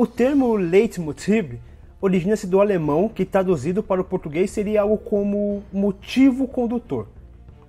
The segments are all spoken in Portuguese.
O termo Leitmotiv origina-se do alemão, que traduzido para o português seria algo como motivo condutor.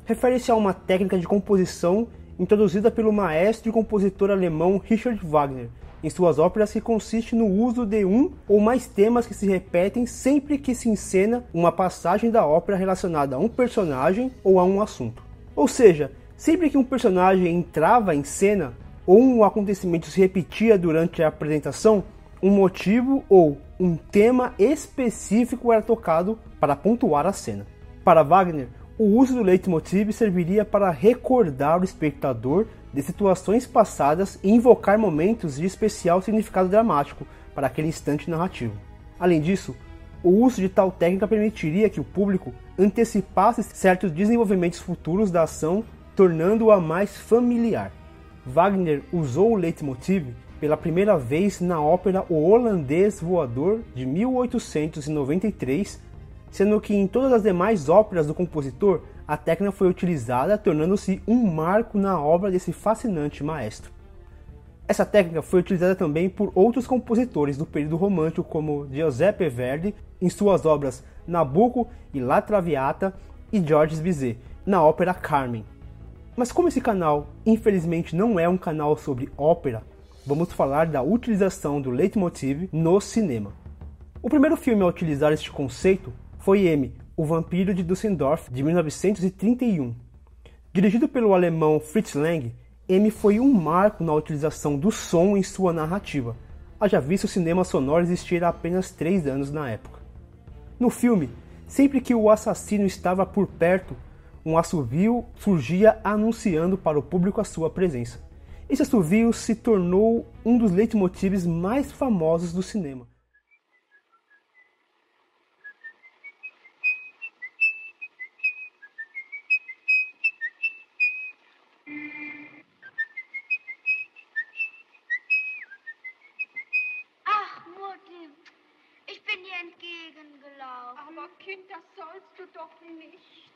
Refere-se a uma técnica de composição introduzida pelo maestro e compositor alemão Richard Wagner em suas óperas que consiste no uso de um ou mais temas que se repetem sempre que se encena uma passagem da ópera relacionada a um personagem ou a um assunto. Ou seja, sempre que um personagem entrava em cena ou um acontecimento se repetia durante a apresentação, um motivo ou um tema específico era tocado para pontuar a cena. Para Wagner, o uso do leitmotiv serviria para recordar o espectador de situações passadas e invocar momentos de especial significado dramático para aquele instante narrativo. Além disso, o uso de tal técnica permitiria que o público antecipasse certos desenvolvimentos futuros da ação, tornando-a mais familiar. Wagner usou o leitmotiv pela primeira vez na ópera O Holandês Voador de 1893, sendo que em todas as demais óperas do compositor a técnica foi utilizada, tornando-se um marco na obra desse fascinante maestro. Essa técnica foi utilizada também por outros compositores do período romântico, como Giuseppe Verdi em suas obras Nabucco e La Traviata e Georges Bizet na ópera Carmen. Mas como esse canal, infelizmente, não é um canal sobre ópera, vamos falar da utilização do leitmotiv no cinema. O primeiro filme a utilizar este conceito foi M, O Vampiro de Düsseldorf, de 1931. Dirigido pelo alemão Fritz Lang, M foi um marco na utilização do som em sua narrativa, haja visto o cinema sonoro existir há apenas três anos na época. No filme, sempre que o assassino estava por perto, um assovio surgia anunciando para o público a sua presença. Esse assovio se tornou um dos leitmotivs mais famosos do cinema. Ach, Mutti, ich bin dir entgegengelaufen. Aber Kind, das sollst du doch nicht.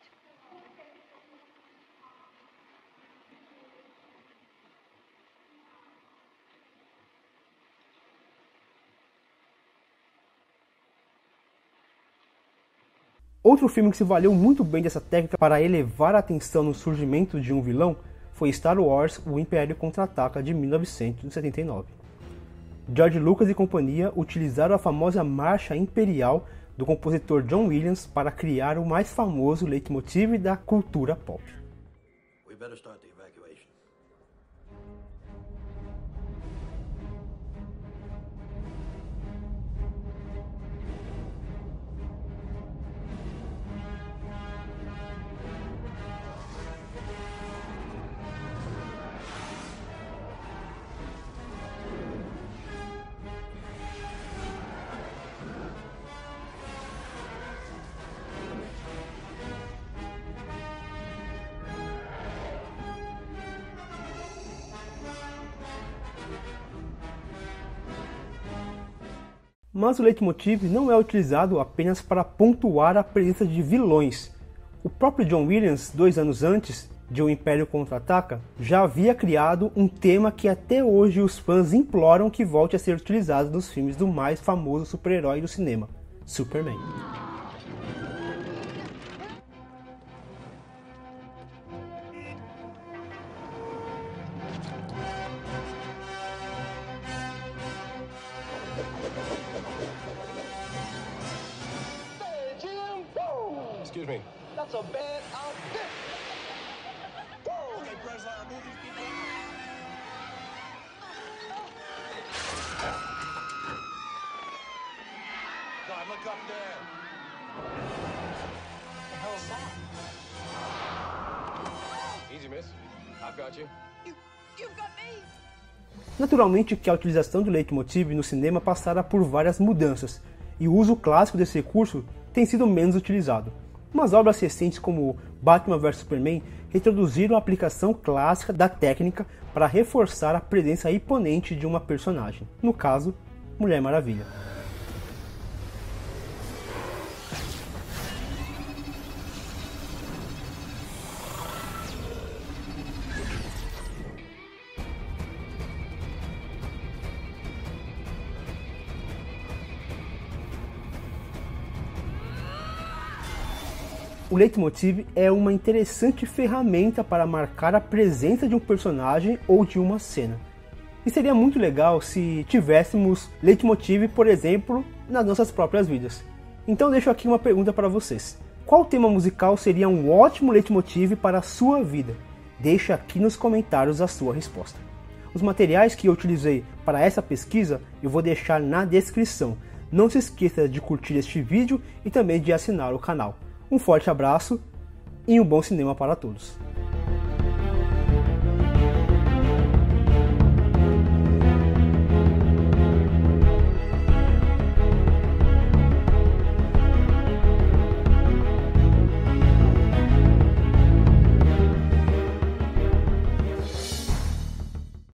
Outro filme que se valeu muito bem dessa técnica para elevar a atenção no surgimento de um vilão foi Star Wars O Império Contra-Ataca de 1979. George Lucas e companhia utilizaram a famosa marcha imperial do compositor John Williams para criar o mais famoso leitmotiv da cultura pop. Mas o leitmotiv não é utilizado apenas para pontuar a presença de vilões. O próprio John Williams, dois anos antes de O Império Contra-Ataca, já havia criado um tema que até hoje os fãs imploram que volte a ser utilizado nos filmes do mais famoso super-herói do cinema, Superman. Excuse me. That's a bad outfit. Okay, Breslau, move these people. God, look up there. What the hell is that? Easy, miss. I've got you. You, you've got me. Naturalmente que a utilização do leitmotiv no cinema passara por várias mudanças, e o uso clássico desse recurso tem sido menos utilizado. Mas obras recentes como Batman vs Superman retroduziram a aplicação clássica da técnica para reforçar a presença imponente de uma personagem, no caso, Mulher Maravilha. O leitmotiv é uma interessante ferramenta para marcar a presença de um personagem ou de uma cena. E seria muito legal se tivéssemos leitmotiv, por exemplo, nas nossas próprias vidas. Então deixo aqui uma pergunta para vocês. Qual tema musical seria um ótimo leitmotiv para a sua vida? Deixe aqui nos comentários a sua resposta. Os materiais que eu utilizei para essa pesquisa eu vou deixar na descrição. Não se esqueça de curtir este vídeo e também de assinar o canal. Um forte abraço e um bom cinema para todos.